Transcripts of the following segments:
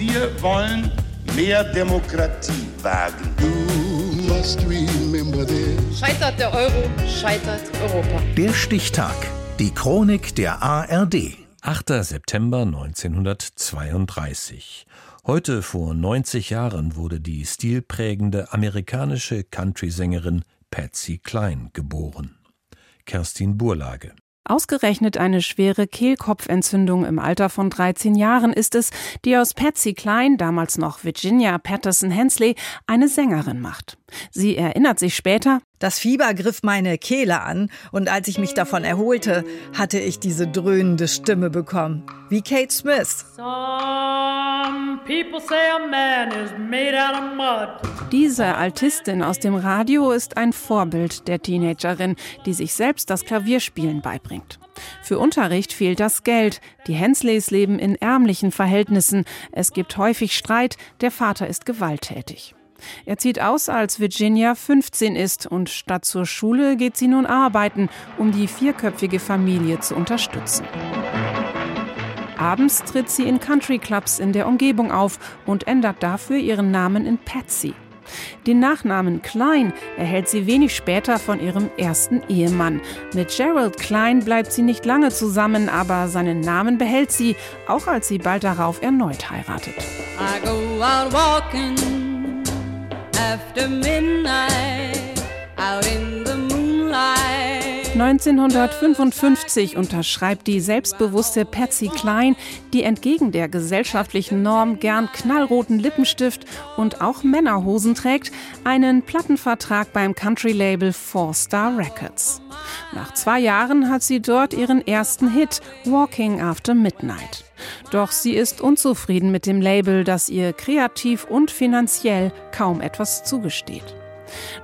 Wir wollen mehr Demokratie wagen. Scheitert der Euro, scheitert Europa. Der Stichtag. Die Chronik der ARD. 8. September 1932. Heute vor 90 Jahren wurde die stilprägende amerikanische Country-Sängerin Patsy Cline geboren. Kerstin Burlage. Ausgerechnet eine schwere Kehlkopfentzündung im Alter von 13 Jahren ist es, die aus Patsy Cline, damals noch Virginia Patterson Hensley, eine Sängerin macht. Sie erinnert sich später, das Fieber griff meine Kehle an und als ich mich davon erholte, hatte ich diese dröhnende Stimme bekommen. Wie Kate Smith. Diese Altistin aus dem Radio ist ein Vorbild der Teenagerin, die sich selbst das Klavierspielen beibringt. Für Unterricht fehlt das Geld. Die Hensleys leben in ärmlichen Verhältnissen. Es gibt häufig Streit. Der Vater ist gewalttätig. Er zieht aus, als Virginia 15 ist und statt zur Schule geht sie nun arbeiten, um die vierköpfige Familie zu unterstützen. Abends tritt sie in Country Clubs in der Umgebung auf und ändert dafür ihren Namen in Patsy. Den Nachnamen Klein erhält sie wenig später von ihrem ersten Ehemann. Mit Gerald Klein bleibt sie nicht lange zusammen, aber seinen Namen behält sie, auch als sie bald darauf erneut heiratet. I go out walking. 1955 unterschreibt die selbstbewusste Patsy Klein, die entgegen der gesellschaftlichen Norm gern knallroten Lippenstift und auch Männerhosen trägt, einen Plattenvertrag beim Country-Label Four Star Records. Nach zwei Jahren hat sie dort ihren ersten Hit Walking After Midnight. Doch sie ist unzufrieden mit dem Label, das ihr kreativ und finanziell kaum etwas zugesteht.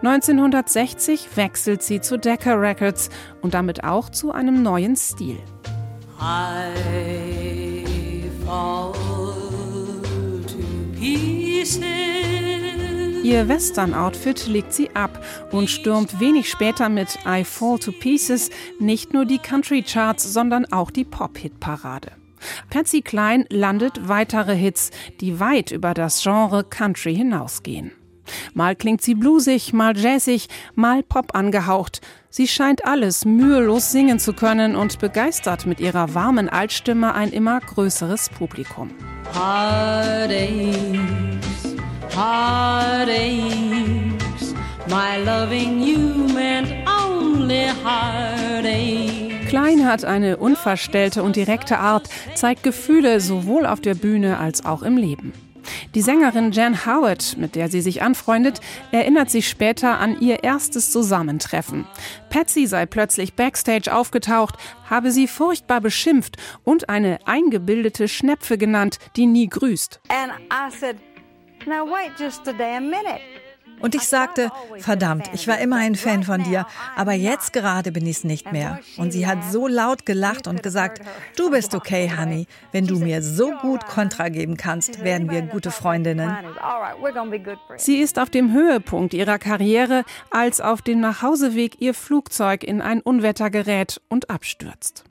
1960 wechselt sie zu Decca Records und damit auch zu einem neuen Stil. Ihr Western-Outfit legt sie ab und stürmt wenig später mit I Fall to Pieces nicht nur die Country-Charts, sondern auch die Pop-Hit-Parade. Patsy Klein landet weitere Hits, die weit über das Genre Country hinausgehen. Mal klingt sie bluesig, mal jazzig, mal Pop angehaucht. Sie scheint alles mühelos singen zu können und begeistert mit ihrer warmen Altstimme ein immer größeres Publikum. Heartaches, heartaches, my loving you meant only heartaches. Klein hat eine unverstellte und direkte Art, zeigt Gefühle sowohl auf der Bühne als auch im Leben. Die Sängerin Jan Howard, mit der sie sich anfreundet, erinnert sich später an ihr erstes Zusammentreffen. Patsy sei plötzlich backstage aufgetaucht, habe sie furchtbar beschimpft und eine eingebildete Schnepfe genannt, die nie grüßt. And I said, now wait just a damn minute. Und ich sagte, verdammt, ich war immer ein Fan von dir, aber jetzt gerade bin ich es nicht mehr. Und sie hat so laut gelacht und gesagt, du bist okay, Honey. Wenn du mir so gut Kontra geben kannst, werden wir gute Freundinnen. Sie ist auf dem Höhepunkt ihrer Karriere, als auf dem Nachhauseweg ihr Flugzeug in ein Unwetter gerät und abstürzt.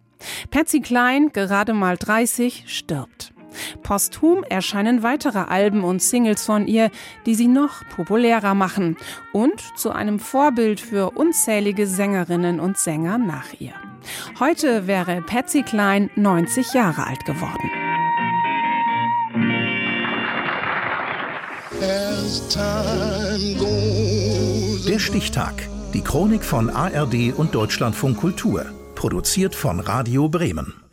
Patsy Klein, gerade mal 30, stirbt. Posthum erscheinen weitere Alben und Singles von ihr, die sie noch populärer machen und zu einem Vorbild für unzählige Sängerinnen und Sänger nach ihr. Heute wäre Patsy Klein 90 Jahre alt geworden. Der Stichtag. Die Chronik von ARD und Deutschlandfunk Kultur. Produziert von Radio Bremen.